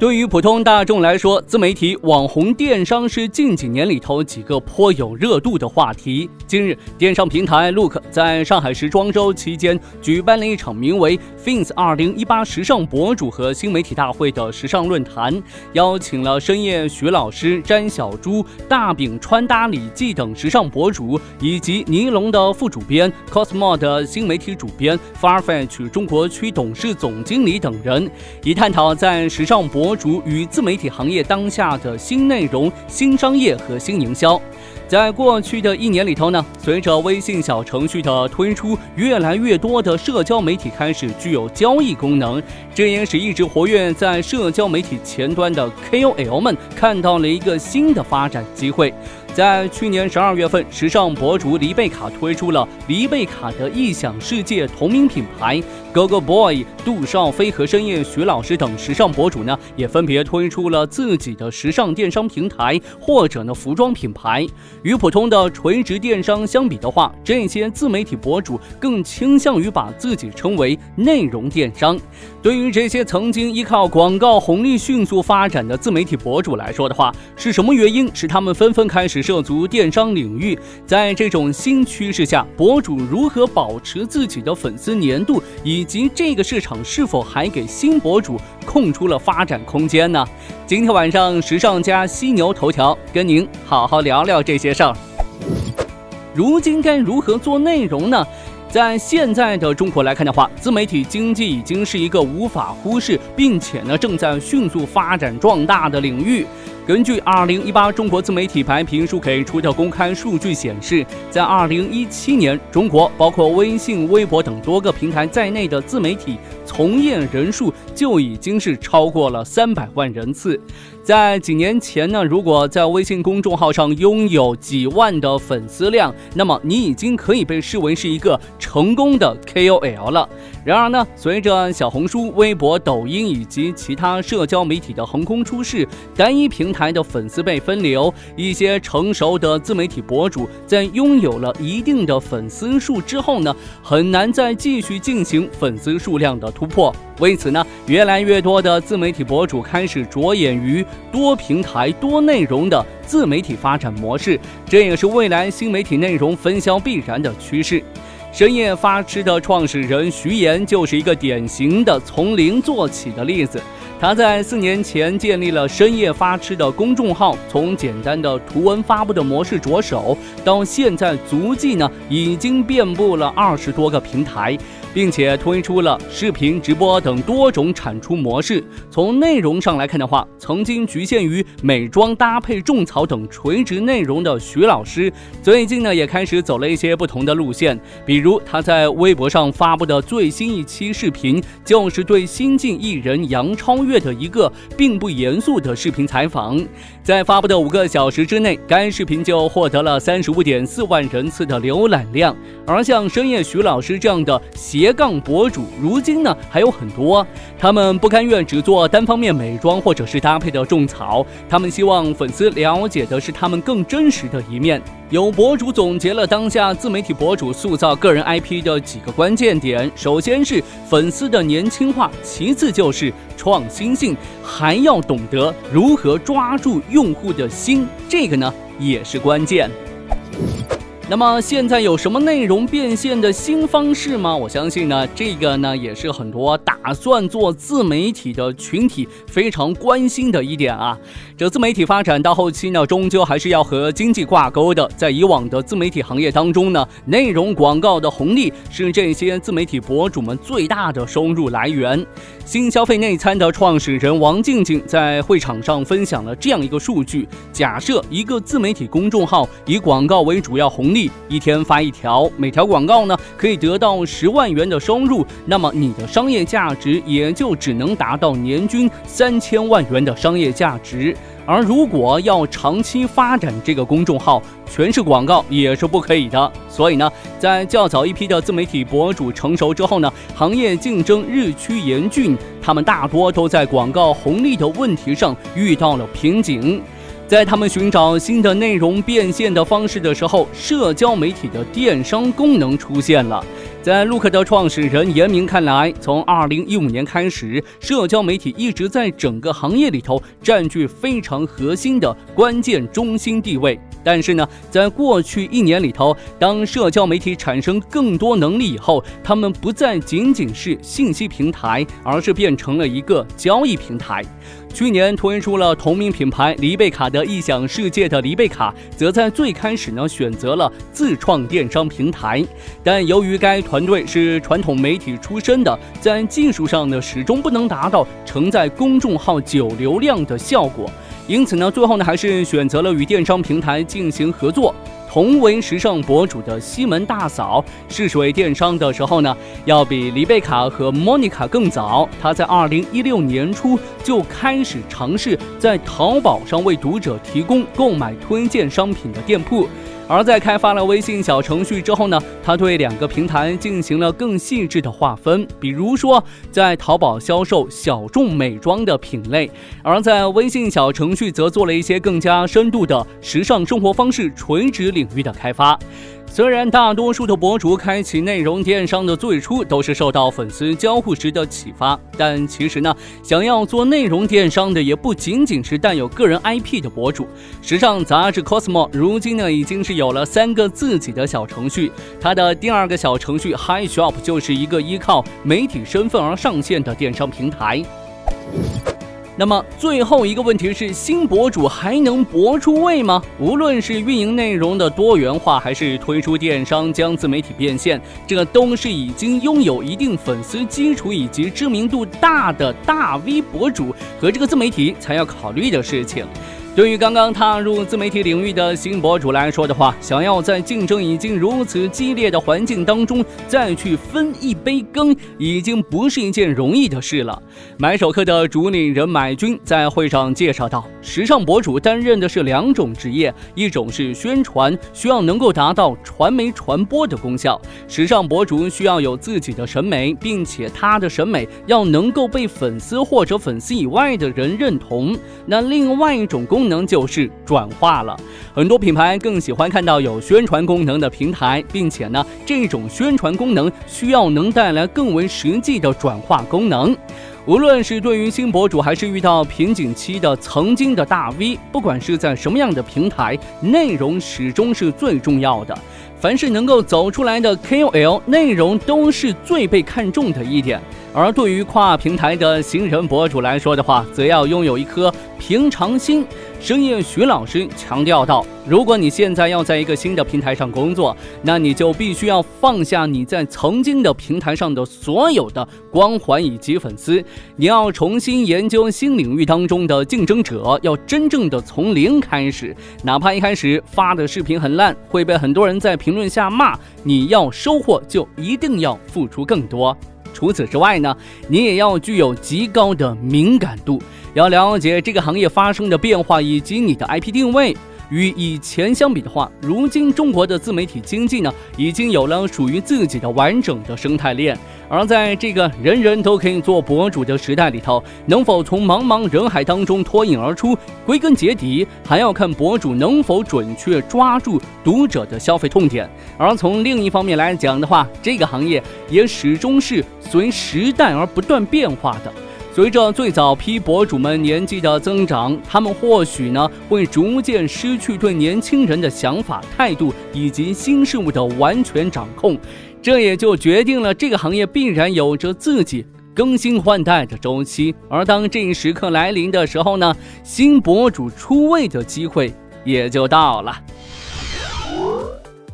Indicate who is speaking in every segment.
Speaker 1: 对于普通大众来说，自媒体、网红、电商是近几年里头几个颇有热度的话题。近日，电商平台 Look 在上海时装周期间举办了一场名为 “Fins 2018时尚博主和新媒体大会”的时尚论坛，邀请了深夜徐老师、詹小猪、大饼穿搭李记等时尚博主，以及尼龙的副主编、Cosmo 的新媒体主编、Farfetch 中国区董事总经理等人，以探讨在时尚博。博主与自媒体行业当下的新内容、新商业和新营销，在过去的一年里头呢，随着微信小程序的推出，越来越多的社交媒体开始具有交易功能，这也使一直活跃在社交媒体前端的 KOL 们看到了一个新的发展机会。在去年十二月份，时尚博主黎贝卡推出了黎贝卡的异想世界同名品牌。Gogo Boy、杜少飞和深夜徐老师等时尚博主呢，也分别推出了自己的时尚电商平台或者呢服装品牌。与普通的垂直电商相比的话，这些自媒体博主更倾向于把自己称为内容电商。对于这些曾经依靠广告红利迅速发展的自媒体博主来说的话，是什么原因使他们纷纷开始涉足电商领域？在这种新趋势下，博主如何保持自己的粉丝粘度？以及这个市场是否还给新博主空出了发展空间呢？今天晚上时尚家犀牛头条跟您好好聊聊这些事儿。如今该如何做内容呢？在现在的中国来看的话，自媒体经济已经是一个无法忽视，并且呢正在迅速发展壮大的领域。根据二零一八中国自媒体白皮书给出的公开数据显示，在二零一七年，中国包括微信、微博等多个平台在内的自媒体从业人数就已经是超过了三百万人次。在几年前呢，如果在微信公众号上拥有几万的粉丝量，那么你已经可以被视为是一个成功的 KOL 了。然而呢，随着小红书、微博、抖音以及其他社交媒体的横空出世，单一平台的粉丝被分流，一些成熟的自媒体博主在拥有了一定的粉丝数之后呢，很难再继续进行粉丝数量的突破。为此呢，越来越多的自媒体博主开始着眼于多平台、多内容的自媒体发展模式，这也是未来新媒体内容分销必然的趋势。深夜发吃的创始人徐岩就是一个典型的从零做起的例子。他在四年前建立了深夜发吃的公众号，从简单的图文发布的模式着手，到现在足迹呢已经遍布了二十多个平台。并且推出了视频直播等多种产出模式。从内容上来看的话，曾经局限于美妆搭配、种草等垂直内容的徐老师，最近呢也开始走了一些不同的路线。比如他在微博上发布的最新一期视频，就是对新晋艺人杨超越的一个并不严肃的视频采访。在发布的五个小时之内，该视频就获得了三十五点四万人次的浏览量。而像深夜徐老师这样的斜杠博主，如今呢还有很多。他们不甘愿只做单方面美妆或者是搭配的种草，他们希望粉丝了解的是他们更真实的一面。有博主总结了当下自媒体博主塑造个人 IP 的几个关键点：首先是粉丝的年轻化，其次就是创新性，还要懂得如何抓住用户的心，这个呢也是关键。那么现在有什么内容变现的新方式吗？我相信呢，这个呢也是很多打算做自媒体的群体非常关心的一点啊。这自媒体发展到后期呢，终究还是要和经济挂钩的。在以往的自媒体行业当中呢，内容广告的红利是这些自媒体博主们最大的收入来源。新消费内参的创始人王静静在会场上分享了这样一个数据：假设一个自媒体公众号以广告为主要红利。一天发一条，每条广告呢可以得到十万元的收入，那么你的商业价值也就只能达到年均三千万元的商业价值。而如果要长期发展这个公众号，全是广告也是不可以的。所以呢，在较早一批的自媒体博主成熟之后呢，行业竞争日趋严峻，他们大多都在广告红利的问题上遇到了瓶颈。在他们寻找新的内容变现的方式的时候，社交媒体的电商功能出现了。在 Look 的创始人严明看来，从2015年开始，社交媒体一直在整个行业里头占据非常核心的关键中心地位。但是呢，在过去一年里头，当社交媒体产生更多能力以后，他们不再仅仅是信息平台，而是变成了一个交易平台。去年推出了同名品牌黎贝卡的异想世界的黎贝卡，则在最开始呢选择了自创电商平台，但由于该团队是传统媒体出身的，在技术上呢始终不能达到承载公众号九流量的效果。因此呢，最后呢还是选择了与电商平台进行合作。同为时尚博主的西门大嫂试水电商的时候呢，要比丽贝卡和莫妮卡更早。她在二零一六年初就开始尝试在淘宝上为读者提供购买推荐商品的店铺。而在开发了微信小程序之后呢，他对两个平台进行了更细致的划分，比如说在淘宝销售小众美妆的品类，而在微信小程序则做了一些更加深度的时尚生活方式垂直领域的开发。虽然大多数的博主开启内容电商的最初都是受到粉丝交互时的启发，但其实呢，想要做内容电商的也不仅仅是带有个人 IP 的博主。时尚杂志 Cosmo 如今呢，已经是有了三个自己的小程序，它的第二个小程序 Hi Shop 就是一个依靠媒体身份而上线的电商平台。那么最后一个问题是，新博主还能博出位吗？无论是运营内容的多元化，还是推出电商将自媒体变现，这都是已经拥有一定粉丝基础以及知名度大的大 V 博主和这个自媒体才要考虑的事情。对于刚刚踏入自媒体领域的新博主来说的话，想要在竞争已经如此激烈的环境当中再去分一杯羹，已经不是一件容易的事了。买手课的主理人买军在会上介绍到，时尚博主担任的是两种职业，一种是宣传，需要能够达到传媒传播的功效。时尚博主需要有自己的审美，并且他的审美要能够被粉丝或者粉丝以外的人认同。那另外一种功。功能就是转化了，很多品牌更喜欢看到有宣传功能的平台，并且呢，这种宣传功能需要能带来更为实际的转化功能。无论是对于新博主，还是遇到瓶颈期的曾经的大 V，不管是在什么样的平台，内容始终是最重要的。凡是能够走出来的 KOL，内容都是最被看重的一点。而对于跨平台的新人博主来说的话，则要拥有一颗平常心。深夜徐老师强调道：“如果你现在要在一个新的平台上工作，那你就必须要放下你在曾经的平台上的所有的光环以及粉丝，你要重新研究新领域当中的竞争者，要真正的从零开始。哪怕一开始发的视频很烂，会被很多人在评论下骂，你要收获就一定要付出更多。除此之外呢，你也要具有极高的敏感度。”要了解这个行业发生的变化以及你的 IP 定位。与以前相比的话，如今中国的自媒体经济呢，已经有了属于自己的完整的生态链。而在这个人人都可以做博主的时代里头，能否从茫茫人海当中脱颖而出，归根结底还要看博主能否准确抓住读者的消费痛点。而从另一方面来讲的话，这个行业也始终是随时代而不断变化的。随着最早批博主们年纪的增长，他们或许呢会逐渐失去对年轻人的想法、态度以及新事物的完全掌控，这也就决定了这个行业必然有着自己更新换代的周期。而当这一时刻来临的时候呢，新博主出位的机会也就到了。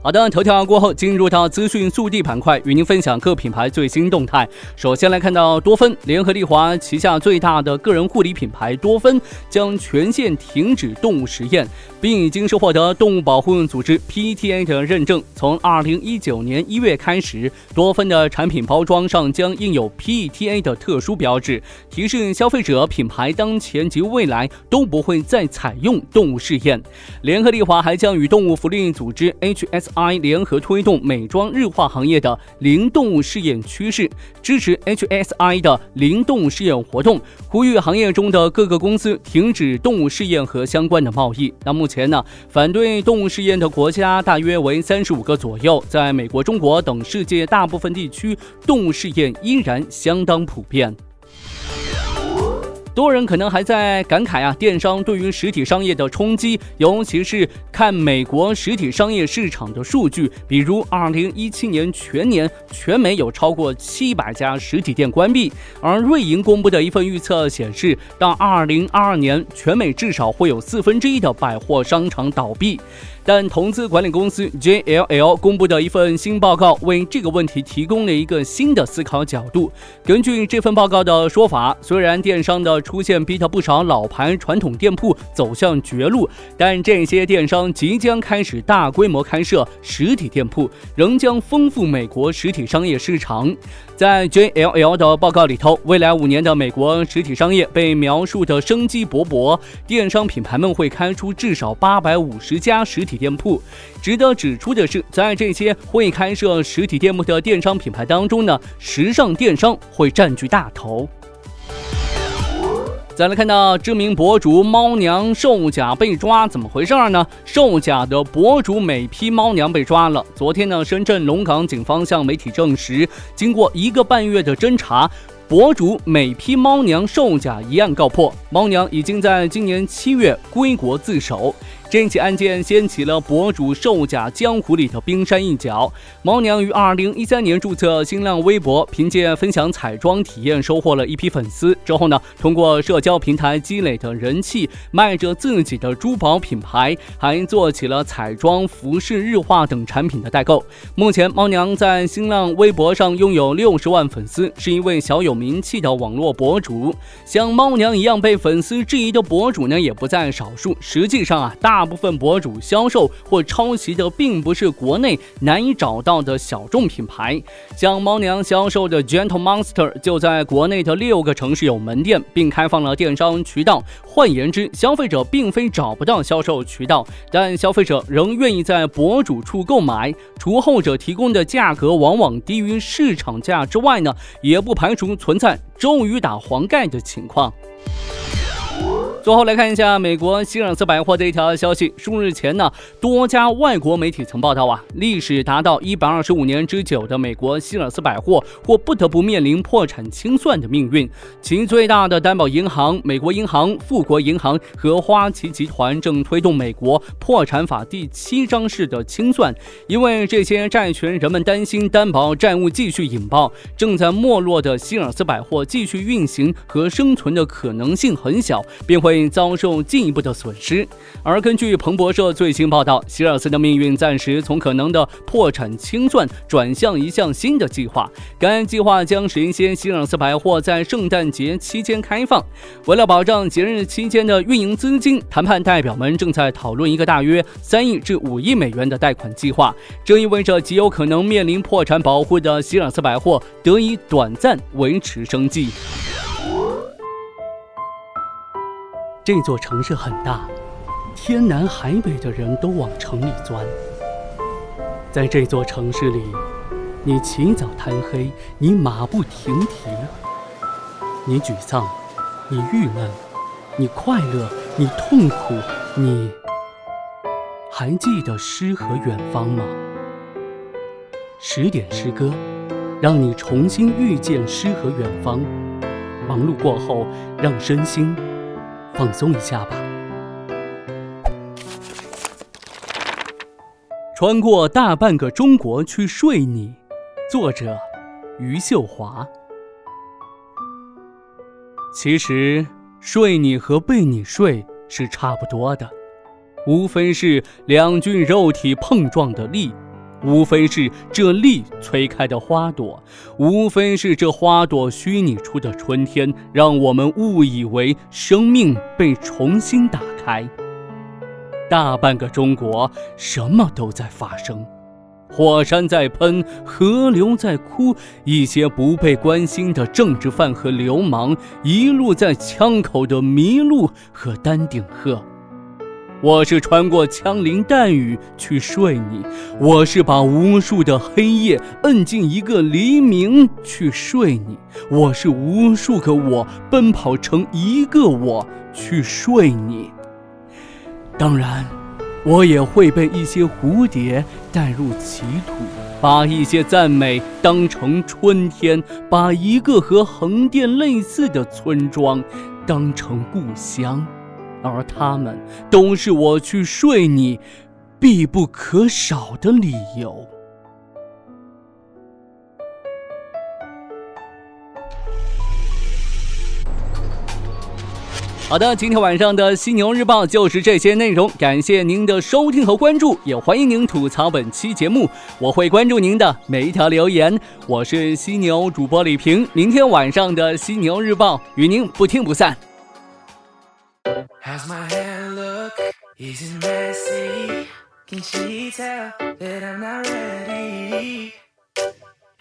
Speaker 1: 好的，头条过后进入到资讯速递板块，与您分享各品牌最新动态。首先来看到多芬联合利华旗下最大的个人护理品牌多芬将全线停止动物实验，并已经是获得动物保护组织 PETA 的认证。从二零一九年一月开始，多芬的产品包装上将印有 PETA 的特殊标志，提示消费者品牌当前及未来都不会再采用动物试验。联合利华还将与动物福利组织 HS。I 联合推动美妆日化行业的零动物试验趋势，支持 HSI 的零动物试验活动，呼吁行业中的各个公司停止动物试验和相关的贸易。那目前呢，反对动物试验的国家大约为三十五个左右，在美国、中国等世界大部分地区，动物试验依然相当普遍。多人可能还在感慨啊，电商对于实体商业的冲击，尤其是看美国实体商业市场的数据，比如二零一七年全年全美有超过七百家实体店关闭，而瑞银公布的一份预测显示，到二零二二年，全美至少会有四分之一的百货商场倒闭。但投资管理公司 JLL 公布的一份新报告为这个问题提供了一个新的思考角度。根据这份报告的说法，虽然电商的出现逼得不少老牌传统店铺走向绝路，但这些电商即将开始大规模开设实体店铺，仍将丰富美国实体商业市场。在 JLL 的报告里头，未来五年的美国实体商业被描述的生机勃勃，电商品牌们会开出至少八百五十家实体。店铺，值得指出的是，在这些会开设实体店铺的电商品牌当中呢，时尚电商会占据大头。再来看到知名博主猫娘售假被抓，怎么回事呢？售假的博主美批猫娘被抓了。昨天呢，深圳龙岗警方向媒体证实，经过一个半月的侦查。博主美批猫娘售假一案告破，猫娘已经在今年七月归国自首。这起案件掀起了博主售假江湖里的冰山一角。猫娘于二零一三年注册新浪微博，凭借分享彩妆体验收获了一批粉丝。之后呢，通过社交平台积累的人气，卖着自己的珠宝品牌，还做起了彩妆、服饰、日化等产品的代购。目前，猫娘在新浪微博上拥有六十万粉丝，是一位小有。名气的网络博主，像猫娘一样被粉丝质疑的博主呢，也不在少数。实际上啊，大大部分博主销售或抄袭的并不是国内难以找到的小众品牌，像猫娘销售的 Gentle Monster 就在国内的六个城市有门店，并开放了电商渠道。换言之，消费者并非找不到销售渠道，但消费者仍愿意在博主处购买。除后者提供的价格往往低于市场价之外呢，也不排除。存在周瑜打黄盖的情况。最后来看一下美国希尔斯百货的一条消息。数日前呢，多家外国媒体曾报道啊，历史达到一百二十五年之久的美国希尔斯百货或不得不面临破产清算的命运。其最大的担保银行美国银行、富国银行和花旗集团正推动美国破产法第七章式的清算，因为这些债权人们担心担保债务继续引爆，正在没落的希尔斯百货继续运行和生存的可能性很小，便会。并遭受进一步的损失。而根据彭博社最新报道，希尔斯的命运暂时从可能的破产清算转向一项新的计划。该计划将使一些希尔斯百货在圣诞节期间开放。为了保障节日期间的运营资金，谈判代表们正在讨论一个大约三亿至五亿美元的贷款计划。这意味着极有可能面临破产保护的希尔斯百货得以短暂维持生计。这座城市很大，天南海北的人都往城里钻。在这座城市里，你起早贪黑，你马不停蹄，你沮丧，你郁闷，你快乐，你痛苦，你还记得诗和远方吗？十点诗歌，让你重新遇见诗和远方。忙碌过后，让身心。放松一下吧。穿过大半个中国去睡你，作者余秀华。其实睡你和被你睡是差不多的，无非是两具肉体碰撞的力，
Speaker 2: 无非是这力催开的花朵，无非是这花朵虚拟出的春天，让我们误以为生命被重新打开。大半个中国，什么都在发生。火山在喷，河流在哭，一些不被关心的政治犯和流氓，一路在枪口的麋鹿和丹顶鹤。我是穿过枪林弹雨去睡你，我是把无数的黑夜摁进一个黎明去睡你，我是无数个我奔跑成一个我去睡你。当然。我也会被一些蝴蝶带入歧途，把一些赞美当成春天，把一个和横店类似的村庄当成故乡，而他们都是我去睡你必不可少的理由。好的，今天晚上的犀牛日报就是这些内容，感谢您的收听和关注，也欢迎您吐槽本期节目，我会关注您的每一条留言。我是犀牛主播李平，明天晚上的犀牛日报与您不听不散。How's my hair look? Is it messy? Can she tell that I'm not ready?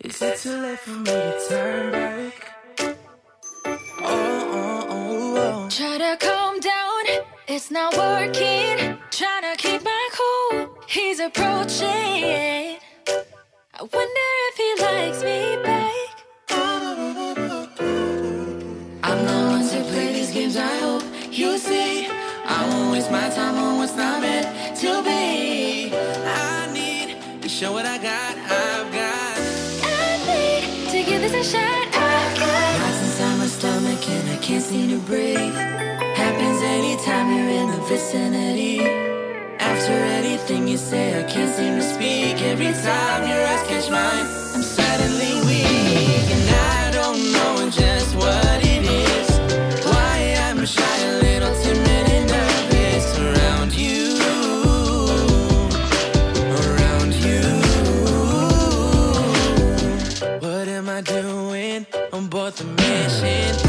Speaker 2: Is it too late for me to turn back? Oh, oh, oh, oh. Try to calm down, it's not working. Trying to keep my cool, he's approaching. I wonder if he likes me. Time on what's not meant to be. I need to show what I got, I've got. I need to give this a shot I've got. inside my stomach and I can't seem to breathe. Happens anytime you're in the vicinity. After anything you say, I can't seem to speak. Every time your eyes catch mine, I'm suddenly weak, and I don't know just what The mission.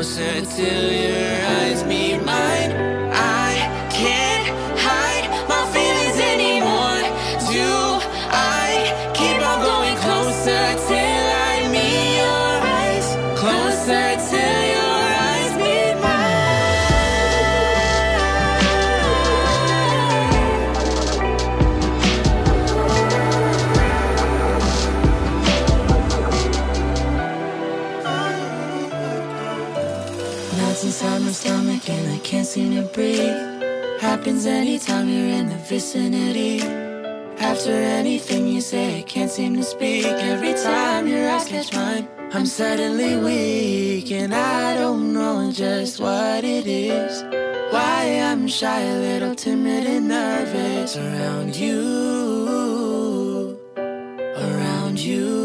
Speaker 2: Closer till your eyes meet mine. Inside my stomach and I can't seem to breathe. Happens anytime you're in the vicinity. After anything you say, can't seem to speak. Every time your eyes catch mine, I'm suddenly weak, and I don't know just what it is. Why I'm shy, a little timid and nervous around you, around you.